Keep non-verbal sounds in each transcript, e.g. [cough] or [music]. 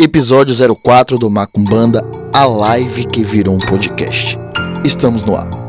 Episódio 04 do Macumbanda, a live que virou um podcast. Estamos no ar.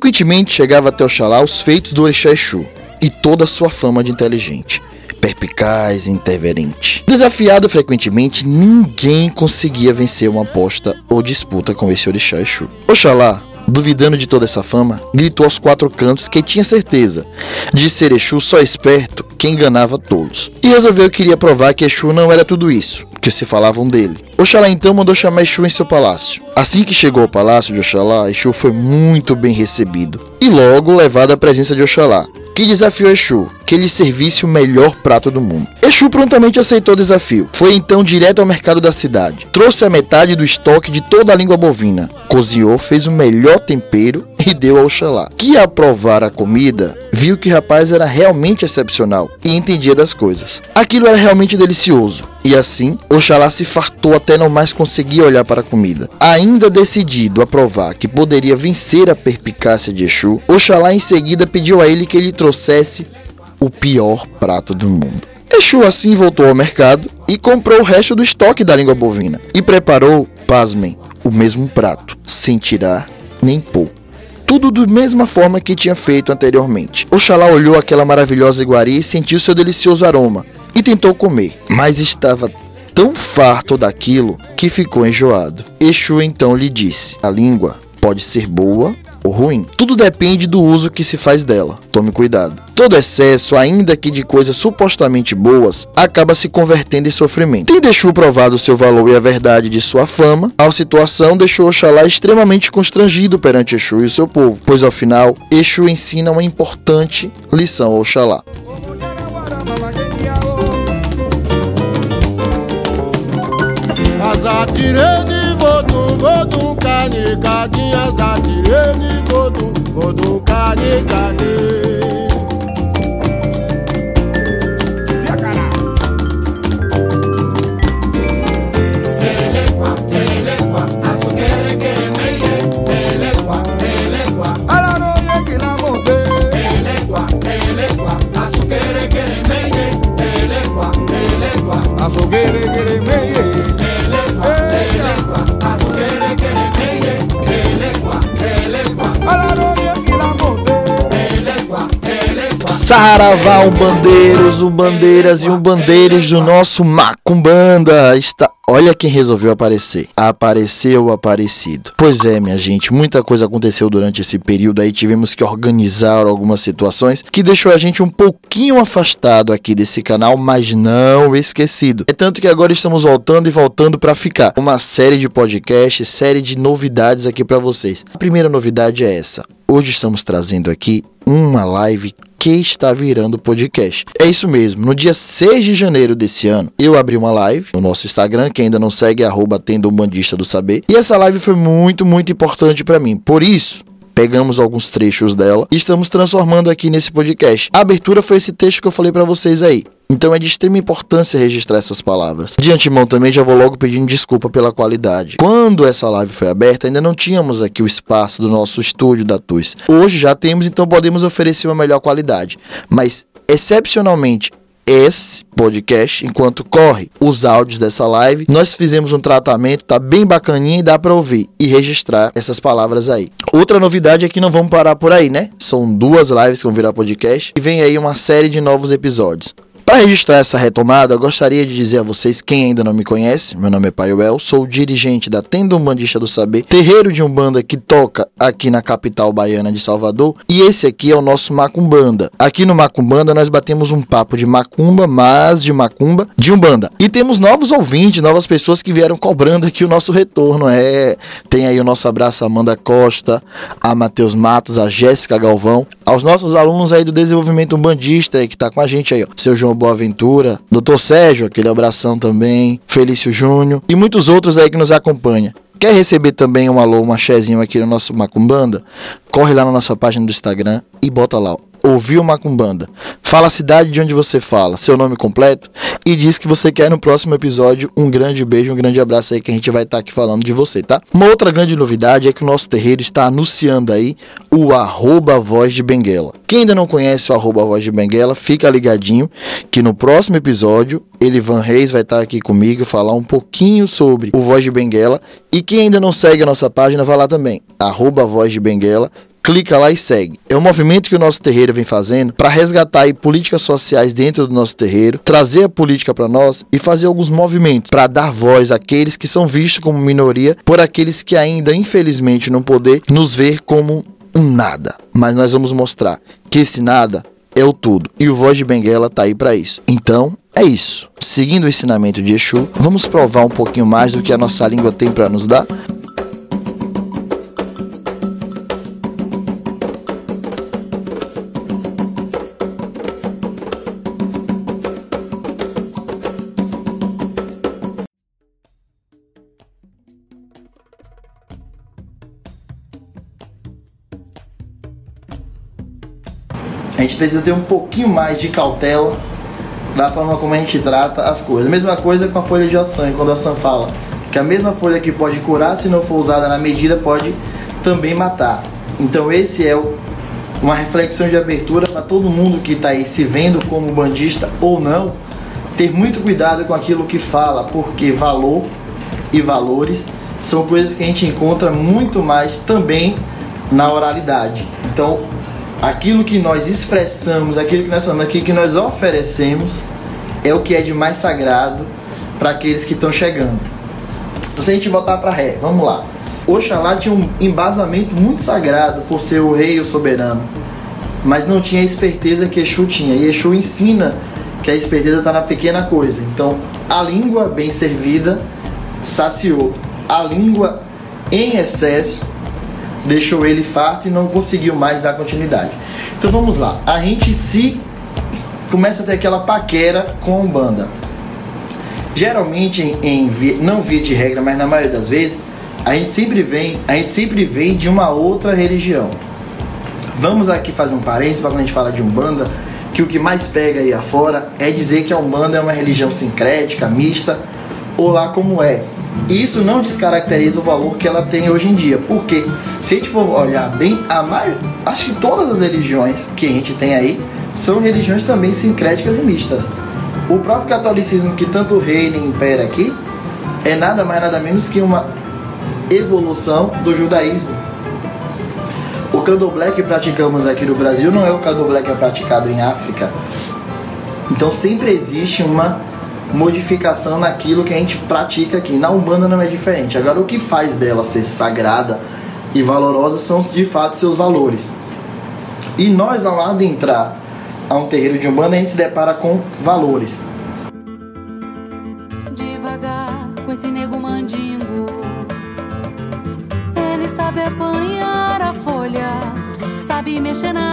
Frequentemente chegava até Oxalá os feitos do Orixá Exu e toda a sua fama de inteligente, perpicaz e interverente. Desafiado frequentemente, ninguém conseguia vencer uma aposta ou disputa com esse Orixá Exu. Oxalá, duvidando de toda essa fama, gritou aos quatro cantos que tinha certeza de ser Exu só esperto que enganava tolos. E resolveu que iria provar que Exu não era tudo isso, que se falavam dele. Oxalá então mandou chamar Exu em seu palácio. Assim que chegou ao palácio de Oxalá, Exu foi muito bem recebido e logo levado à presença de Oxalá, que desafiou Exu que lhe servisse o melhor prato do mundo. Exu prontamente aceitou o desafio. Foi então direto ao mercado da cidade. Trouxe a metade do estoque de toda a língua bovina. Cozinhou, fez o melhor tempero [laughs] e deu ao Oxalá. Que ao provar a comida, viu que o rapaz era realmente excepcional e entendia das coisas. Aquilo era realmente delicioso. E assim, Oxalá se fartou até não mais conseguir olhar para a comida. Ainda decidido a provar que poderia vencer a perpicácia de Exu, Oxalá em seguida pediu a ele que ele trouxesse o pior prato do mundo. Exu assim voltou ao mercado e comprou o resto do estoque da língua bovina e preparou, pasmem, o mesmo prato, sem tirar nem pôr. Tudo da mesma forma que tinha feito anteriormente. Oxalá olhou aquela maravilhosa iguaria e sentiu seu delicioso aroma e tentou comer, mas estava tão farto daquilo que ficou enjoado. Exu então lhe disse: A língua pode ser boa ou ruim. Tudo depende do uso que se faz dela. Tome cuidado. Todo excesso, ainda que de coisas supostamente boas, acaba se convertendo em sofrimento. Tendo Exu provado seu valor e a verdade de sua fama, a situação deixou Oxalá extremamente constrangido perante Exu e seu povo, pois ao final, Exu ensina uma importante lição ao Oxalá. kani kadi azadire ni kodun kodun kani kani. Saravá, umbandeiros, umbandeiras e umbandeiros do nosso Macumbanda. Está... Olha quem resolveu aparecer. Apareceu o aparecido. Pois é, minha gente, muita coisa aconteceu durante esse período aí. Tivemos que organizar algumas situações que deixou a gente um pouquinho afastado aqui desse canal, mas não esquecido. É tanto que agora estamos voltando e voltando para ficar. Uma série de podcasts, série de novidades aqui para vocês. A primeira novidade é essa. Hoje estamos trazendo aqui uma live que está virando podcast. É isso mesmo, no dia 6 de janeiro desse ano, eu abri uma live no nosso Instagram, que ainda não segue, arroba tendo do saber. E essa live foi muito, muito importante para mim. Por isso, pegamos alguns trechos dela e estamos transformando aqui nesse podcast. A abertura foi esse texto que eu falei para vocês aí. Então é de extrema importância registrar essas palavras. De antemão também já vou logo pedindo desculpa pela qualidade. Quando essa live foi aberta, ainda não tínhamos aqui o espaço do nosso estúdio da TUS. Hoje já temos, então podemos oferecer uma melhor qualidade. Mas, excepcionalmente, esse podcast, enquanto corre os áudios dessa live, nós fizemos um tratamento, tá bem bacaninha e dá para ouvir e registrar essas palavras aí. Outra novidade é que não vamos parar por aí, né? São duas lives que vão virar podcast e vem aí uma série de novos episódios. Para registrar essa retomada, gostaria de dizer a vocês, quem ainda não me conhece, meu nome é Paiuel, sou dirigente da Tenda Umbandista do Saber, terreiro de Umbanda que toca aqui na capital baiana de Salvador, e esse aqui é o nosso Macumbanda. Aqui no Macumbanda nós batemos um papo de macumba, mas de macumba de Umbanda. E temos novos ouvintes, novas pessoas que vieram cobrando aqui o nosso retorno. É, tem aí o nosso abraço a Amanda Costa, a Matheus Matos, a Jéssica Galvão, aos nossos alunos aí do desenvolvimento umbandista aí, que tá com a gente aí, ó. Seu João Boaventura, Dr. Sérgio, aquele abração também, Felício Júnior e muitos outros aí que nos acompanham. Quer receber também um alô, um axézinho aqui no nosso Macumbanda? Corre lá na nossa página do Instagram e bota lá, ó, ouviu Macumbanda. Fala a cidade de onde você fala, seu nome completo e diz que você quer no próximo episódio. Um grande beijo, um grande abraço aí que a gente vai estar aqui falando de você, tá? Uma outra grande novidade é que o nosso terreiro está anunciando aí o arroba voz de Benguela. Quem ainda não conhece o arroba voz de Benguela, fica ligadinho que no próximo episódio Elivan Reis vai estar aqui comigo falar um pouquinho sobre o Voz de Benguela. E quem ainda não segue a nossa página, vai lá também, arroba Voz de Benguela clica lá e segue. É um movimento que o nosso terreiro vem fazendo para resgatar aí políticas sociais dentro do nosso terreiro, trazer a política para nós e fazer alguns movimentos para dar voz àqueles que são vistos como minoria por aqueles que ainda infelizmente não poder nos ver como um nada. Mas nós vamos mostrar que esse nada é o tudo. E o Voz de Benguela tá aí para isso. Então, é isso. Seguindo o ensinamento de Exu, vamos provar um pouquinho mais do que a nossa língua tem para nos dar? Precisa ter um pouquinho mais de cautela da forma como a gente trata as coisas. Mesma coisa com a folha de açã, quando a açã fala que a mesma folha que pode curar, se não for usada na medida, pode também matar. Então esse é o- uma reflexão de abertura para todo mundo que está aí se vendo como bandista ou não, ter muito cuidado com aquilo que fala, porque valor e valores são coisas que a gente encontra muito mais também na oralidade. Então, aquilo que nós expressamos, aquilo que nós falamos, aquilo que nós oferecemos, é o que é de mais sagrado para aqueles que estão chegando. Então, se a gente voltar para Ré, vamos lá. Oxalá tinha um embasamento muito sagrado por ser o rei e o soberano, mas não tinha a esperteza que Exu tinha. E Exu ensina que a esperteza está na pequena coisa. Então, a língua bem servida saciou. A língua em excesso deixou ele farto e não conseguiu mais dar continuidade. Então vamos lá. A gente se começa a ter aquela paquera com a Umbanda. Geralmente, em, em vi- não via de regra, mas na maioria das vezes, a gente sempre vem, a gente sempre vem de uma outra religião. Vamos aqui fazer um parênteses para quando a gente fala de Umbanda, que o que mais pega aí afora é dizer que a Umbanda é uma religião sincrética, mista, ou lá como é. Isso não descaracteriza o valor que ela tem hoje em dia. Porque se a gente for olhar bem, a acho que todas as religiões que a gente tem aí são religiões também sincréticas e mistas. O próprio catolicismo que tanto reina e impera aqui é nada mais nada menos que uma evolução do judaísmo. O candomblé que praticamos aqui no Brasil não é o candomblé que é praticado em África. Então sempre existe uma modificação naquilo que a gente pratica aqui. Na Umbanda não é diferente. Agora o que faz dela ser sagrada e valorosa são de fato seus valores. E nós ao adentrar a um terreiro de Umbanda a gente se depara com valores. devagar com esse mandingo. Ele sabe apanhar a folha, sabe mexer na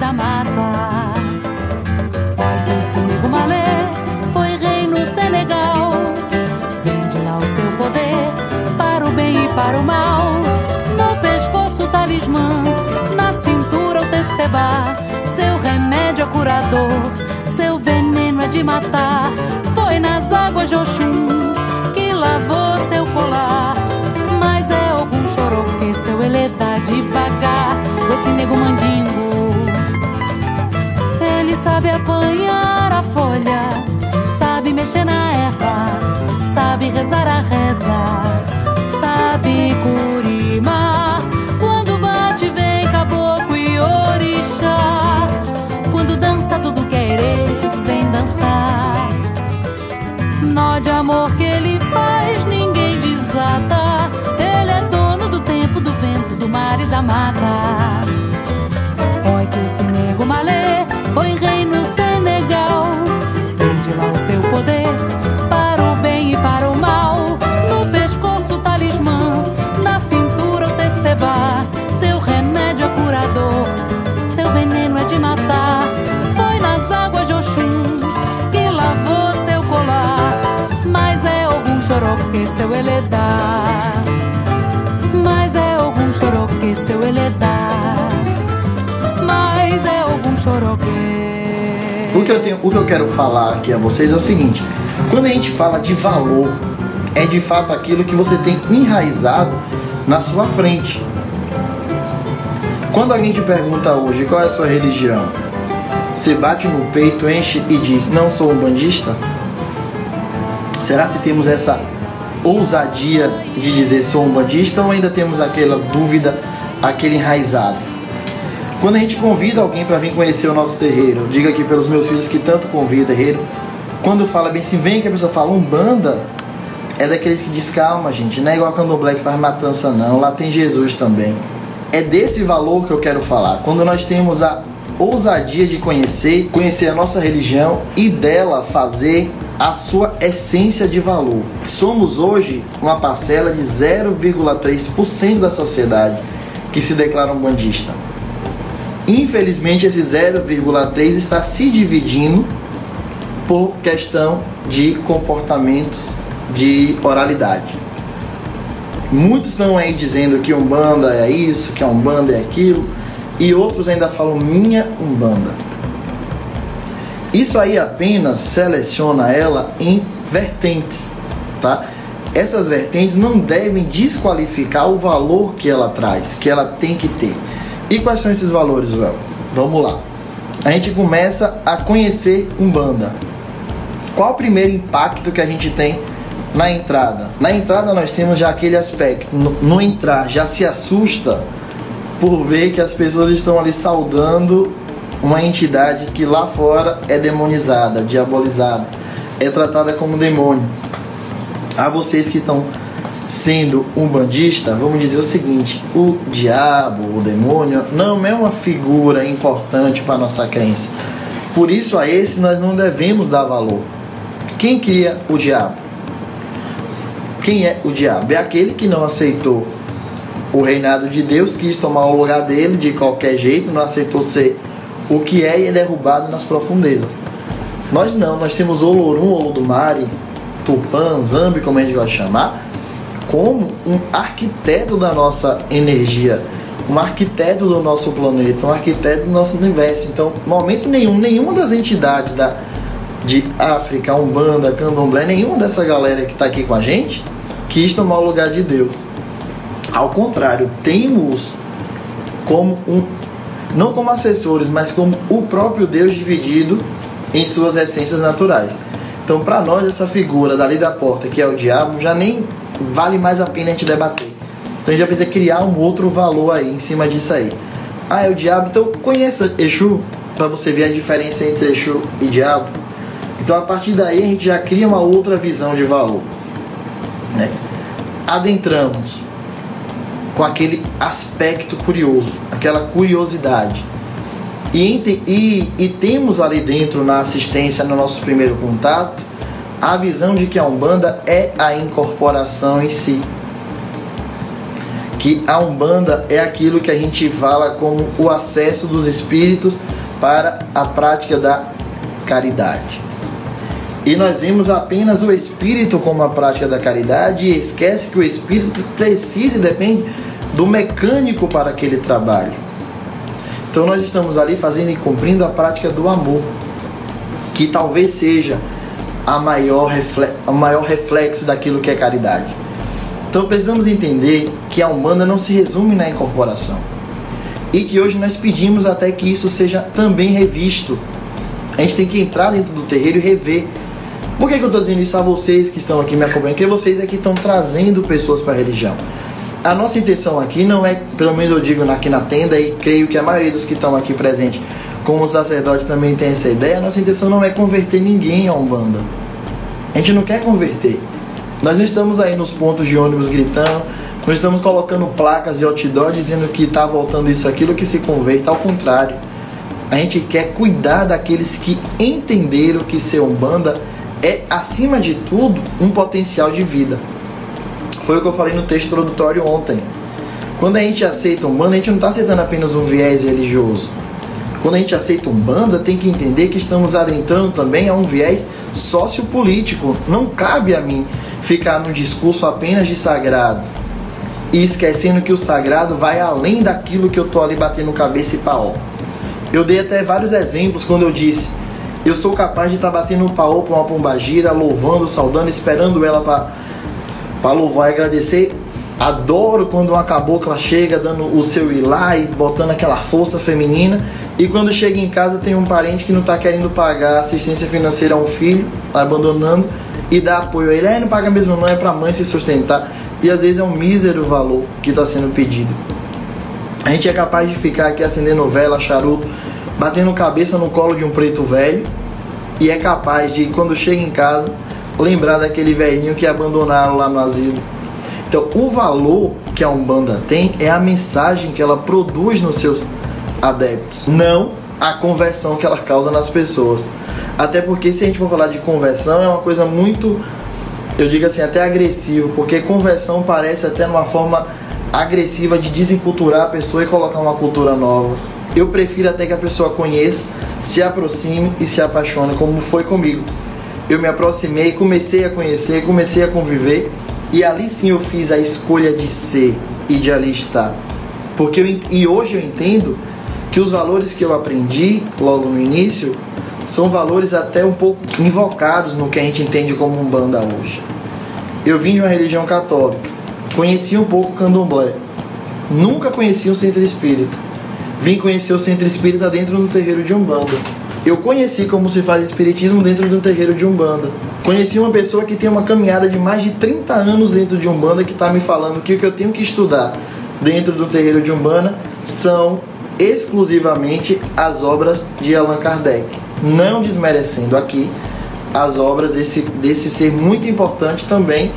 da mata. Voz desse nego malê foi rei no Senegal. Vende lá o seu poder para o bem e para o mal. No pescoço, o talismã, na cintura, o tecebá. Seu remédio é curador, seu veneno é de matar. Foi nas águas de Oxum que lavou seu colar. Mas é algum chorou que seu ele dá devagar. xoroque, acompanhar. O que, eu quero falar aqui a vocês é o seguinte: quando a gente fala de valor, é de fato aquilo que você tem enraizado na sua frente. Quando alguém te pergunta hoje qual é a sua religião, você bate no peito, enche e diz: Não sou um bandista? Será se temos essa ousadia de dizer sou um bandista ou ainda temos aquela dúvida, aquele enraizado? Quando a gente convida alguém para vir conhecer o nosso terreiro, diga aqui pelos meus filhos que tanto convida terreiro, quando fala bem assim, vem que a pessoa fala umbanda, é daqueles que diz calma, gente, não é igual a candomblé que faz matança não, lá tem Jesus também. É desse valor que eu quero falar. Quando nós temos a ousadia de conhecer, conhecer a nossa religião e dela fazer a sua essência de valor. Somos hoje uma parcela de 0,3% da sociedade que se declara um bandista. Infelizmente, esse 0,3 está se dividindo por questão de comportamentos de oralidade. Muitos estão aí dizendo que Umbanda é isso, que a Umbanda é aquilo, e outros ainda falam minha Umbanda. Isso aí apenas seleciona ela em vertentes, tá? Essas vertentes não devem desqualificar o valor que ela traz, que ela tem que ter. E quais são esses valores, Well? Vamos lá. A gente começa a conhecer Umbanda. Qual o primeiro impacto que a gente tem na entrada? Na entrada nós temos já aquele aspecto, no, no entrar já se assusta por ver que as pessoas estão ali saudando uma entidade que lá fora é demonizada, diabolizada, é tratada como demônio. A vocês que estão sendo um bandista, vamos dizer o seguinte: o diabo, o demônio, não é uma figura importante para nossa crença. Por isso, a esse nós não devemos dar valor. Quem cria o diabo? Quem é o diabo? É aquele que não aceitou o reinado de Deus, quis tomar o lugar dele de qualquer jeito, não aceitou ser o que é e é derrubado nas profundezas. Nós não, nós temos Olorum, Olodumare, Tupã, Zambi, como a gente gosta de chamar, como um arquiteto da nossa energia, um arquiteto do nosso planeta, um arquiteto do nosso universo. Então, momento nenhum, nenhuma das entidades da, de África, Umbanda, Candomblé, nenhuma dessa galera que está aqui com a gente quis tomar o lugar de Deus. Ao contrário, temos como um não como assessores, mas como o próprio Deus dividido em suas essências naturais. Então, para nós, essa figura dali da porta, que é o diabo, já nem vale mais a pena a gente debater. Então, a gente já precisa criar um outro valor aí em cima disso aí. Ah, é o diabo, então conheça Exu, para você ver a diferença entre Exu e diabo. Então, a partir daí, a gente já cria uma outra visão de valor. Né? Adentramos com aquele aspecto curioso, aquela curiosidade. E, e, e, temos ali dentro na assistência, no nosso primeiro contato, a visão de que a Umbanda é a incorporação em si. Que a Umbanda é aquilo que a gente fala como o acesso dos espíritos para a prática da caridade. E nós vimos apenas o espírito como a prática da caridade e esquece que o espírito precisa e depende do mecânico para aquele trabalho. Então nós estamos ali fazendo e cumprindo a prática do amor, que talvez seja a maior, reflexo, maior reflexo daquilo que é caridade. Então precisamos entender que a Umbanda não se resume na incorporação. E que hoje nós pedimos até que isso seja também revisto. A gente tem que entrar dentro do terreiro e rever. Por que, que eu estou dizendo isso a vocês que estão aqui me acompanhando? Porque vocês é que estão trazendo pessoas para a religião a nossa intenção aqui não é, pelo menos eu digo aqui na tenda e creio que a maioria dos que estão aqui presentes, como sacerdote também tem essa ideia, nossa intenção não é converter ninguém a Umbanda. A gente não quer converter. Nós não estamos aí nos pontos de ônibus gritando, não estamos colocando placas e outdoor dizendo que está voltando isso aquilo que se converta, ao contrário. A gente quer cuidar daqueles que entenderam que ser Umbanda é, acima de tudo, um potencial de vida. Foi o que eu falei no texto introdutório ontem. Quando a gente aceita um banda, a gente não está aceitando apenas um viés religioso. Quando a gente aceita um banda, tem que entender que estamos adentrando também a um viés sociopolítico. Não cabe a mim ficar num discurso apenas de sagrado e esquecendo que o sagrado vai além daquilo que eu tô ali batendo cabeça e pau. Eu dei até vários exemplos quando eu disse eu sou capaz de estar tá batendo um pau para uma pombagira, louvando, saudando, esperando ela para louvar e agradecer. Adoro quando uma cabocla chega dando o seu ir lá e botando aquela força feminina. E quando chega em casa tem um parente que não está querendo pagar assistência financeira a um filho, abandonando, e dá apoio a ele. É, não paga mesmo não, é para a mãe se sustentar. E às vezes é um mísero valor que está sendo pedido. A gente é capaz de ficar aqui acendendo vela, charuto, batendo cabeça no colo de um preto velho e é capaz de, quando chega em casa, lembrar daquele velhinho que abandonaram lá no asilo. Então, o valor que a Umbanda tem é a mensagem que ela produz nos seus adeptos, não a conversão que ela causa nas pessoas. Até porque, se a gente for falar de conversão, é uma coisa muito, eu digo assim, até agressiva, porque conversão parece até uma forma agressiva de desenculturar a pessoa e colocar uma cultura nova. Eu prefiro até que a pessoa conheça, se aproxime e se apaixone, como foi comigo. Eu me aproximei, comecei a conhecer, comecei a conviver e ali sim eu fiz a escolha de ser e de ali estar. Porque eu, e hoje eu entendo que os valores que eu aprendi logo no início são valores até um pouco invocados no que a gente entende como umbanda hoje. Eu vim de uma religião católica, conheci um pouco o candomblé, nunca conheci um centro espírita vim conhecer o centro espírita dentro do terreiro de Umbanda. Eu conheci como se faz espiritismo dentro do terreiro de Umbanda. Conheci uma pessoa que tem uma caminhada de mais de 30 anos dentro de Umbanda que está me falando que o que eu tenho que estudar dentro do terreiro de Umbanda são exclusivamente as obras de Allan Kardec. Não desmerecendo aqui as obras desse, desse ser muito importante também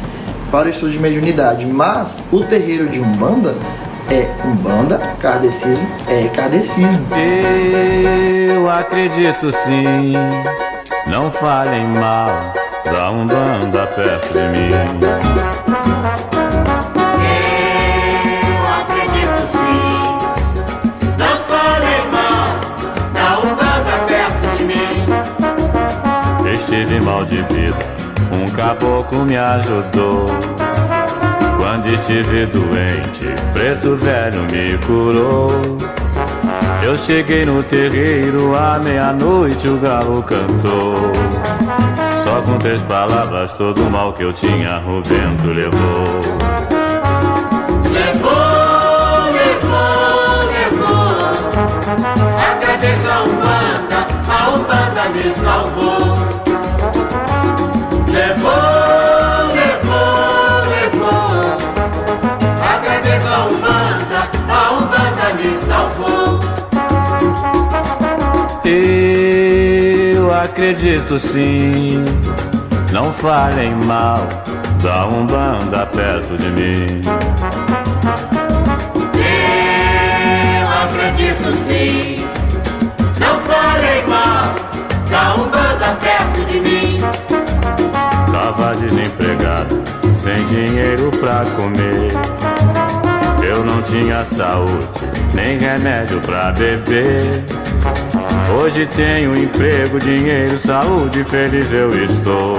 para o estudo de mediunidade. Mas o terreiro de Umbanda é Umbanda, Kardecismo é Kardecismo. Eu acredito sim, não falem mal da Umbanda perto de mim. Eu acredito sim. Não falei mal da Umbanda perto de mim. Estive mal de vida, um caboclo me ajudou. Estive doente, preto velho me curou. Eu cheguei no terreiro à meia-noite, o galo cantou. Só com três palavras, todo o mal que eu tinha, o vento levou. Agradeço a Umbanda, a Umbanda me salvou. Acredito sim, não falem mal da Umbanda perto de mim. Eu acredito sim. Não falei mal da Umbanda perto de mim. Tava desempregado, sem dinheiro pra comer. Eu não tinha saúde, nem remédio pra beber. Hoje tenho emprego, dinheiro, saúde, feliz eu estou.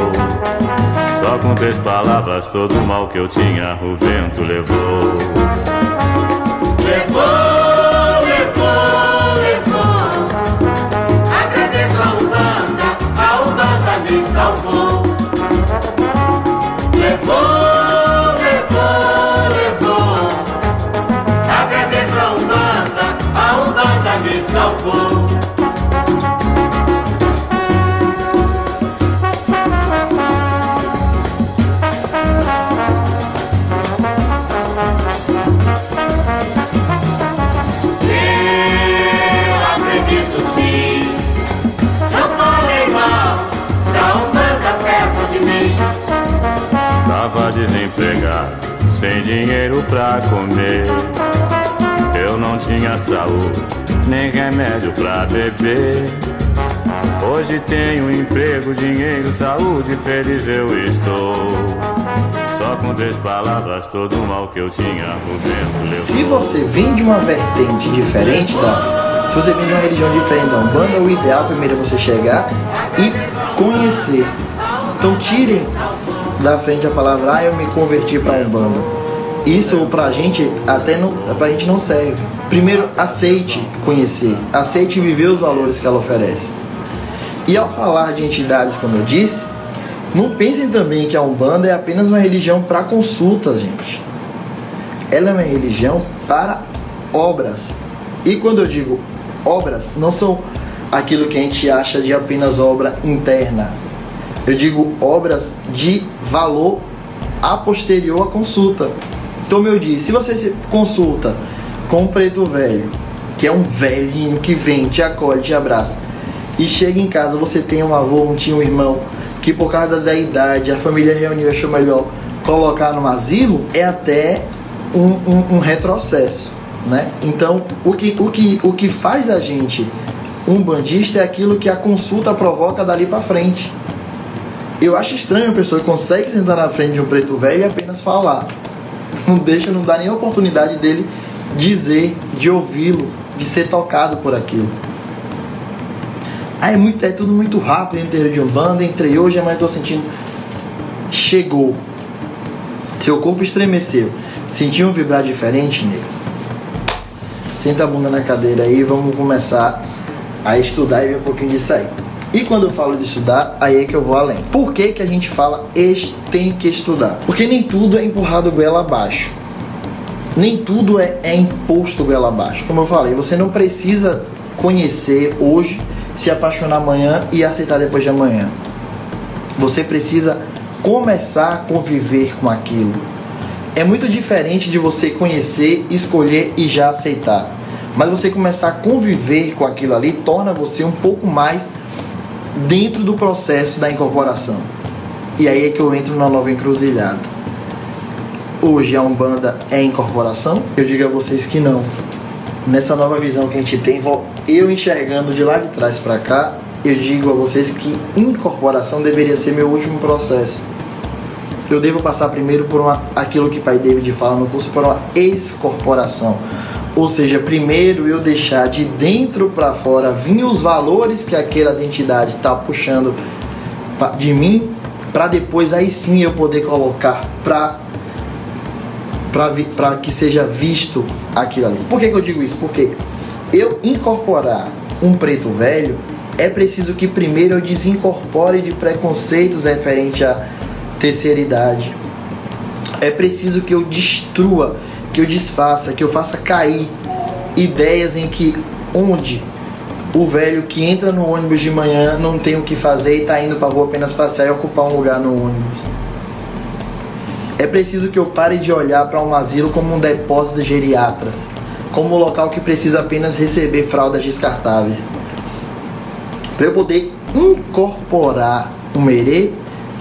Só com três palavras, todo o mal que eu tinha, o vento levou. Pra comer. Eu não tinha saúde, nem remédio pra beber. Hoje tenho emprego, dinheiro, saúde, feliz eu estou. Só com três palavras, todo o mal que eu tinha, o vento levou. Se você vem de uma vertente diferente da. Se você vem de uma religião diferente da Umbanda, o ideal primeiro é você chegar e conhecer. Então tirem da frente a palavra, ah, eu me converti para Umbanda. Isso pra gente até não, pra gente não serve. Primeiro, aceite conhecer, aceite viver os valores que ela oferece. E ao falar de entidades, como eu disse, não pensem também que a Umbanda é apenas uma religião para consulta, gente. Ela é uma religião para obras. E quando eu digo obras, não são aquilo que a gente acha de apenas obra interna. Eu digo obras de valor a posterior à consulta. Como eu disse, se você se consulta com um preto velho, que é um velhinho que vem, te acolhe, te abraça, e chega em casa, você tem um avô, um tio, um irmão, que por causa da idade, a família reuniu achou melhor colocar no asilo, é até um, um, um retrocesso. Né? Então, o que, o, que, o que faz a gente um bandista é aquilo que a consulta provoca dali para frente. Eu acho estranho a pessoa que consegue sentar na frente de um preto velho e apenas falar. [laughs] Não deixa, não dá nem oportunidade dele dizer, de ouvi-lo, de ser tocado por aquilo. Ah, é, muito, é tudo muito rápido em terreiro de Umbanda, entrei hoje, mas estou sentindo. Chegou. Seu corpo estremeceu. Sentiu um vibrar diferente, nego? Senta a bunda na cadeira aí, vamos começar a estudar e ver um pouquinho disso aí. E quando eu falo de estudar, aí é que eu vou além. Por que, que a gente fala tem que estudar? Porque nem tudo é empurrado goela abaixo. Nem tudo é, é imposto goela abaixo. Como eu falei, você não precisa conhecer hoje, se apaixonar amanhã e aceitar depois de amanhã. Você precisa começar a conviver com aquilo. É muito diferente de você conhecer, escolher e já aceitar. Mas você começar a conviver com aquilo ali torna você um pouco mais dentro do processo da incorporação. E aí é que eu entro na nova encruzilhada. Hoje a Umbanda é incorporação? Eu digo a vocês que não. Nessa nova visão que a gente tem, eu enxergando de lá de trás para cá, eu digo a vocês que incorporação deveria ser meu último processo. Eu devo passar primeiro por uma, aquilo que Pai David fala no curso, por uma excorporação. Ou seja, primeiro eu deixar de dentro para fora vir os valores que aquelas entidades estão puxando pa- de mim, para depois aí sim eu poder colocar para para que seja visto aquilo ali. Por que, que eu digo isso? Porque eu incorporar um preto velho é preciso que primeiro eu desincorpore de preconceitos referente à terceira idade. É preciso que eu destrua, que eu desfaça, que eu faça cair ideias em que onde o velho que entra no ônibus de manhã não tem o que fazer e está indo para rua apenas passear e ocupar um lugar no ônibus. É preciso que eu pare de olhar para um asilo como um depósito de geriatras, como um local que precisa apenas receber fraldas descartáveis. Para eu poder incorporar o merê,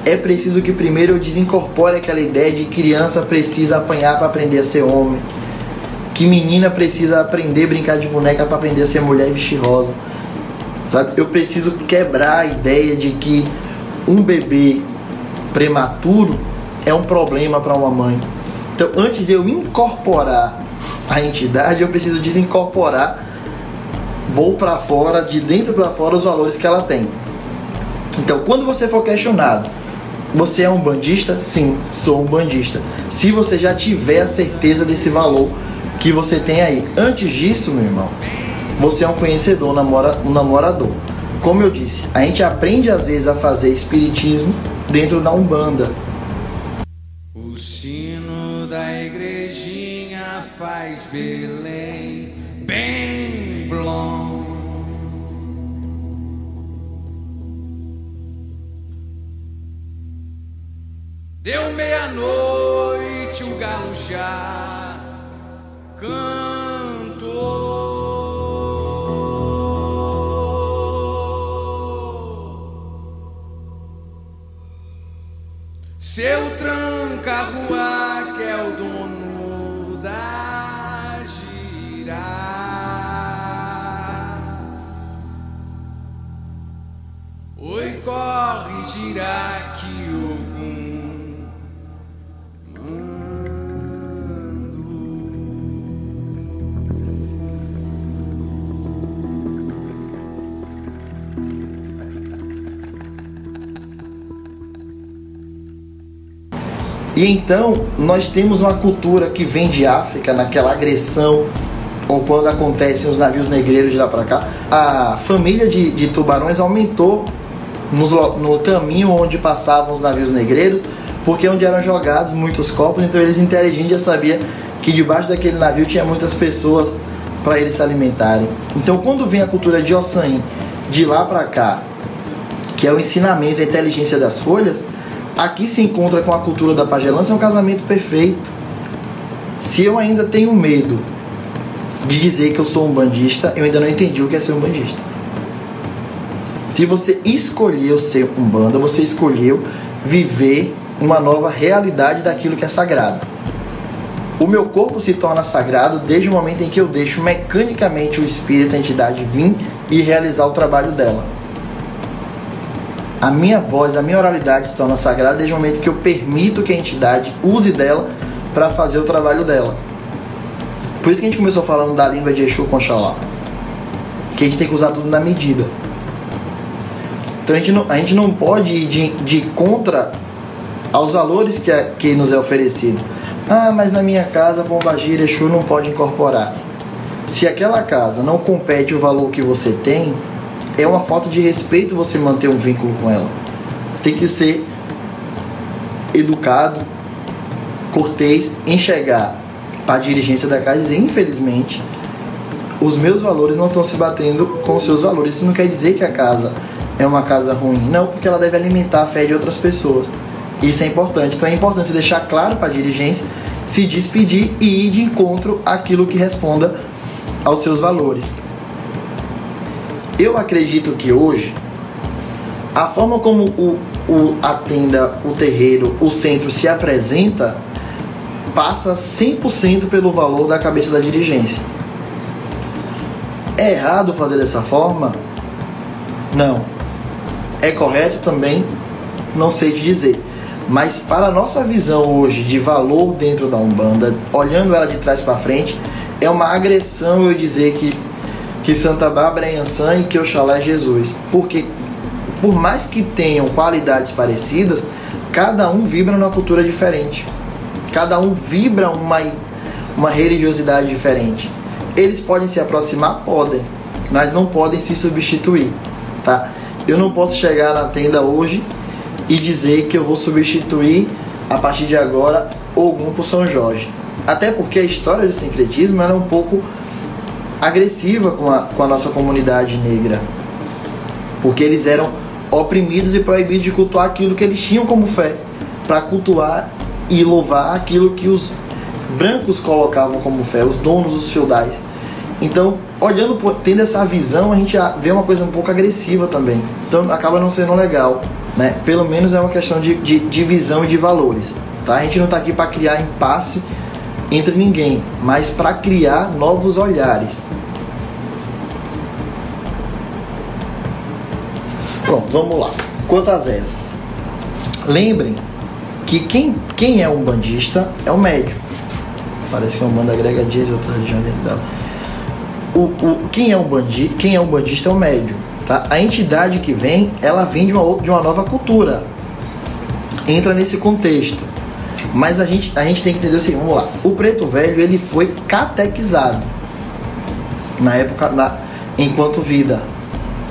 é preciso que primeiro eu desincorpore aquela ideia de criança precisa apanhar para aprender a ser homem, que menina precisa aprender a brincar de boneca para aprender a ser mulher e vestir rosa. Sabe? Eu preciso quebrar a ideia de que um bebê prematuro é um problema para uma mãe. Então, antes de eu incorporar a entidade, eu preciso desincorporar vou para fora, de dentro para fora os valores que ela tem. Então, quando você for questionado, você é um bandista? Sim, sou um bandista. Se você já tiver a certeza desse valor que você tem aí. Antes disso, meu irmão, você é um conhecedor, um namora, um namorador. Como eu disse, a gente aprende às vezes a fazer espiritismo dentro da Umbanda. O sino da igrejinha faz Belém Deu meia-noite, o galo já cantou. Seu tranca-rua que é o dono da gira. Oi, corre, gira que algum E então nós temos uma cultura que vem de África, naquela agressão, ou quando acontecem os navios negreiros de lá para cá, a família de, de tubarões aumentou nos no caminho onde passavam os navios negreiros, porque onde eram jogados muitos corpos, então eles inteligentes já sabiam que debaixo daquele navio tinha muitas pessoas para eles se alimentarem. Então quando vem a cultura de Ossain de lá para cá, que é o ensinamento, a inteligência das folhas, aqui se encontra com a cultura da pagelança, é um casamento perfeito. Se eu ainda tenho medo de dizer que eu sou um bandista, eu ainda não entendi o que é ser um bandista. Se você escolheu ser um banda, você escolheu viver uma nova realidade daquilo que é sagrado. O meu corpo se torna sagrado desde o momento em que eu deixo mecanicamente o espírito, a entidade vir e realizar o trabalho dela. A minha voz, a minha oralidade se torna sagrada desde o momento que eu permito que a entidade use dela para fazer o trabalho dela. Por isso que a gente começou falando da língua de Exu com Xalá. Que a gente tem que usar tudo na medida. Então a gente não, a gente não pode ir de, de contra aos valores que, é- que nos é oferecido. Ah, mas na minha casa Pombagira Exu não pode incorporar. Se aquela casa não compete o valor que você tem, é uma falta de respeito você manter um vínculo com ela. Você tem que ser educado, cortês, enxergar para a dirigência da casa e dizer, infelizmente, os meus valores não estão se batendo com os seus valores. Isso não quer dizer que a casa é uma casa ruim. Não, porque ela deve alimentar a fé de outras pessoas. Isso é importante. Então é importante você deixar claro para a dirigência, se despedir e ir de encontro àquilo que responda aos seus valores. Eu acredito que hoje a forma como o, o, a tenda, o terreiro, o centro se apresenta passa 100% pelo valor da cabeça da dirigência. É errado fazer dessa forma? Não. É correto também? Não sei te dizer. Mas para a nossa visão hoje de valor dentro da Umbanda, olhando ela de trás para frente, é uma agressão eu dizer que, que Santa Bárbara é Yansan e que Oxalá é Jesus. Porque por mais que tenham qualidades parecidas, cada um vibra numa cultura diferente. Cada um vibra uma, uma religiosidade diferente. Eles podem se aproximar? Podem, mas não podem se substituir, tá? Eu não posso chegar na tenda hoje e dizer que eu vou substituir a partir de agora Ogum por São Jorge. Até porque a história do sincretismo era um pouco agressiva com a, com a nossa comunidade negra. Porque eles eram oprimidos e proibidos de cultuar aquilo que eles tinham como fé, para cultuar e louvar aquilo que os brancos colocavam como fé, os donos, os feudais. Então, olhando, tendo essa visão, a gente vê uma coisa um pouco agressiva também. Então, acaba não sendo legal, né? Pelo menos é uma questão de, de, de visão e de valores, tá? A gente não está aqui para criar impasse entre ninguém, mas para criar novos olhares. Pronto, vamos lá. Quanto a Zé, lembrem que quem, quem é um bandista é o médium. Parece que é uma banda grega diz outra religião dentro. O, o, quem, é um bandi, quem é um bandista é o médium. Tá? A entidade que vem, ela vem de uma, de uma nova cultura. Entra nesse contexto. Mas a gente, a gente tem que entender seguinte, vamos lá. O preto velho, ele foi catequizado. Na época, na, enquanto vida.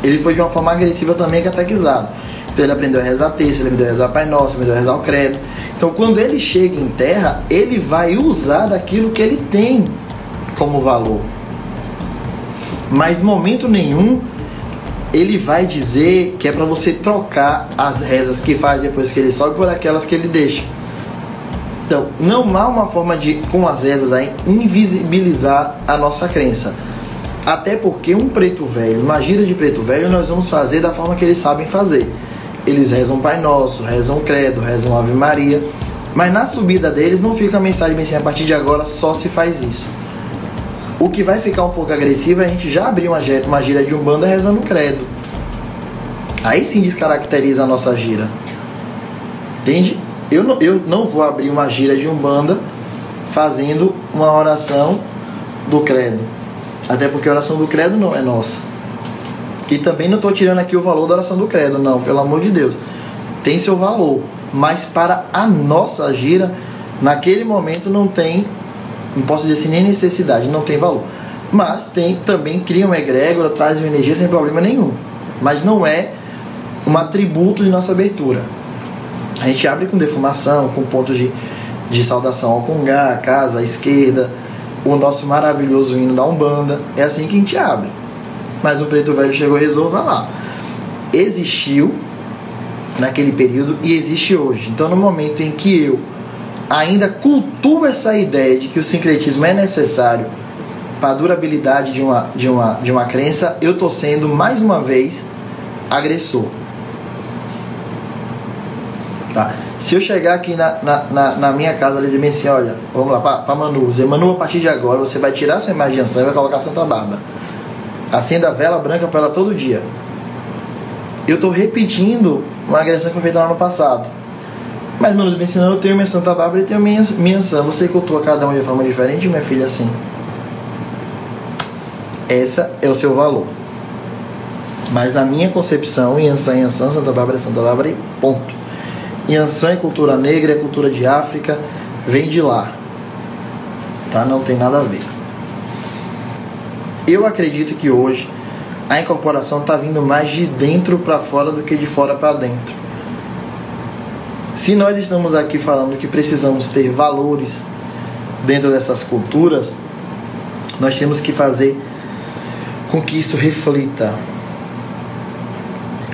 Ele foi de uma forma agressiva também catequizado. Então ele aprendeu a rezar texto, ele aprendeu a rezar Pai Nosso, aprendeu a rezar o credo. Então quando ele chega em terra, ele vai usar daquilo que ele tem como valor. Mas momento nenhum ele vai dizer que é para você trocar as rezas que faz depois que ele sobe por aquelas que ele deixa. Então, não há uma forma de, com as rezas aí, invisibilizar a nossa crença. Até porque um preto velho, uma gira de preto velho, nós vamos fazer da forma que eles sabem fazer. Eles rezam Pai Nosso, rezam Credo, rezam Ave Maria. Mas na subida deles não fica a mensagem bem assim, a partir de agora só se faz isso. O que vai ficar um pouco agressivo é a gente já abrir uma, uma gira de Umbanda rezando Credo. Aí sim descaracteriza a nossa gira. Entende? Eu não, eu não vou abrir uma gira de Umbanda fazendo uma oração do Credo. Até porque a oração do Credo não é nossa. E também não estou tirando aqui o valor da oração do Credo, não, pelo amor de Deus. Tem seu valor. mas para a nossa gira, naquele momento não tem, não posso dizer assim, nem necessidade, não tem valor. Mas tem também cria uma egrégora, traz uma energia sem problema nenhum. Mas não é um atributo de nossa abertura. A gente abre com defumação, com pontos de, de saudação ao Congá, casa, à esquerda, o nosso maravilhoso hino da Umbanda. É assim que a gente abre. Mas o preto velho chegou e rezou, vai lá. Existiu naquele período e existe hoje. Então, no momento em que eu ainda cultuo essa ideia de que o sincretismo é necessário para a durabilidade de uma, de uma, de uma crença, eu estou sendo mais uma vez agressor. Tá? Se eu chegar aqui na, na, na, na minha casa e dizer assim, olha, vamos lá, para Manu, dizer, Manu, a partir de agora você vai tirar sua imaginação e vai colocar Santa Bárbara. Acenda a vela branca para ela todo dia. Eu estou repetindo uma agressão que foi feita no passado. Mas Manu me ensinou, eu tenho minha Santa Bárbara e tenho minha, minha Santa. Você cultua cada um de forma diferente, minha filha, assim. Essa é o seu valor. Mas na minha concepção, Yansan Yansan, Santa Bárbara é Santa Bárbara e ponto. Yansan é cultura negra, é cultura de África, vem de lá. Tá? Não tem nada a ver. Eu acredito que hoje a incorporação está vindo mais de dentro para fora do que de fora para dentro. Se nós estamos aqui falando que precisamos ter valores dentro dessas culturas, nós temos que fazer com que isso reflita.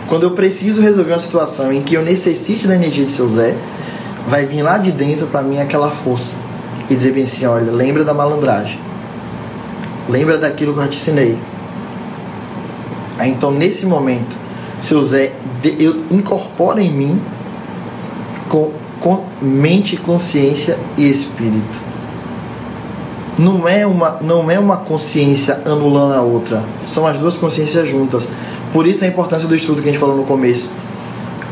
Quando eu preciso resolver uma situação em que eu necessite da energia de seu Zé, vai vir lá de dentro para mim aquela força e dizer bem assim: olha, lembra da malandragem, lembra daquilo que eu te ensinei. Aí, então, nesse momento, seu Zé, eu incorporo em mim com, com mente, consciência e espírito. Não é uma não é uma consciência anulando a outra. São as duas consciências juntas por isso a importância do estudo que a gente falou no começo.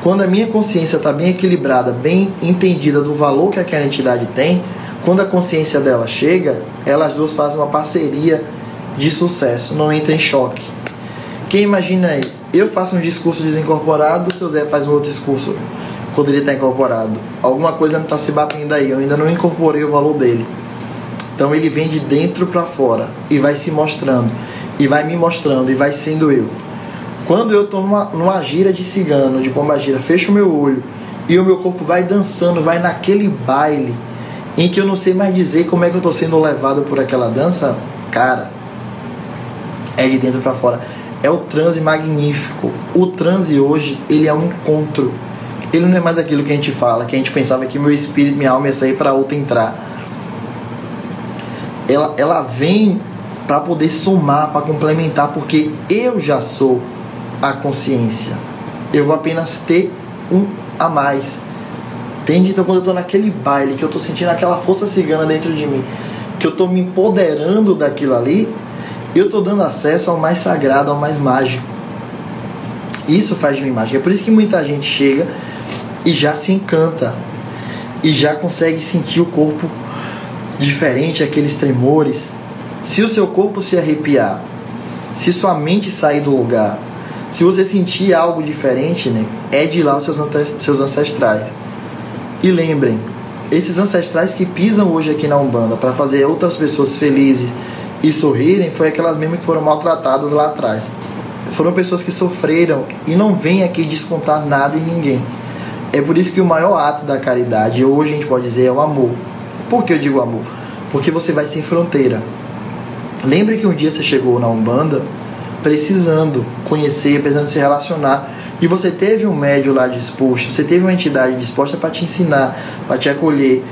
Quando a minha consciência está bem equilibrada bem entendida do valor que aquela entidade tem quando a consciência dela chega elas duas fazem uma parceria de sucesso não entra em choque. Quem imagina aí? Eu faço um discurso desincorporado o seu Zé faz um outro discurso quando ele está incorporado. Alguma coisa não está se batendo aí eu ainda não incorporei o valor dele. Então ele vem de dentro para fora e vai se mostrando, e vai me mostrando, e vai sendo eu. Quando eu estou numa, numa gira de cigano, de pomba gira, fecho meu olho e o meu corpo vai dançando, vai naquele baile em que eu não sei mais dizer como é que eu estou sendo levado por aquela dança, cara, é de dentro para fora. É o transe magnífico. O transe hoje, ele é um encontro. Ele não é mais aquilo que a gente fala, que a gente pensava que meu espírito, minha alma ia sair para outra entrar ela, ela vem para poder somar, para complementar, porque eu já sou a consciência. Eu vou apenas ter um a mais. Entende? Então quando eu estou naquele baile, que eu estou sentindo aquela força cigana dentro de mim, que eu estou me empoderando daquilo ali, eu estou dando acesso ao mais sagrado, ao mais mágico. Isso faz de mim mágica. É por isso que muita gente chega e já se encanta e já consegue sentir o corpo diferente aqueles tremores, se o seu corpo se arrepiar, se sua mente sair do lugar, se você sentir algo diferente, né, é de lá os seus, seus ancestrais. E lembrem, esses ancestrais que pisam hoje aqui na Umbanda para fazer outras pessoas felizes e sorrirem, foi aquelas mesmas que foram maltratadas lá atrás. Foram pessoas que sofreram e não vêm aqui descontar nada em ninguém. É por isso que o maior ato da caridade, hoje a gente pode dizer, é o amor. Por que eu digo amor? Porque você vai sem fronteira. Lembre que um dia você chegou na Umbanda precisando conhecer, precisando se relacionar. E você teve um médio lá disposto, você teve uma entidade disposta para te ensinar, para te acolher,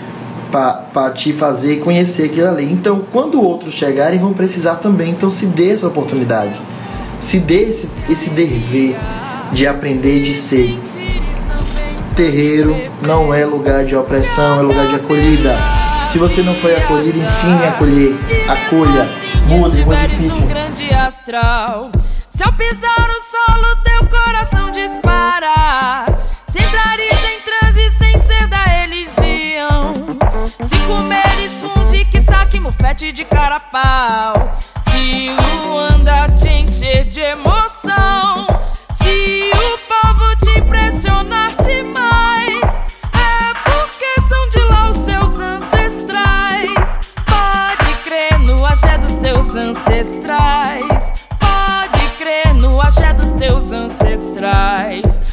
para te fazer conhecer aquilo ali. Então, quando outros chegarem, vão precisar também. Então, se dê essa oportunidade. Se dê esse, esse dever de aprender de ser. Terreiro não é lugar de opressão, é lugar de acolhida. Se você não foi acolhido, ensine a acolher. Acolha, mude, modifique astral. Se eu pisar o solo, teu coração dispara. Se entrares em transe sem ser da religião. Se comeres funge que saque mofete de carapau. Se Luanda te encher de emoção. Se o povo te impressionar demais. É porque são de lá os seus ancestrais. Pode crer no axé dos teus ancestrais axé dos teus ancestrais.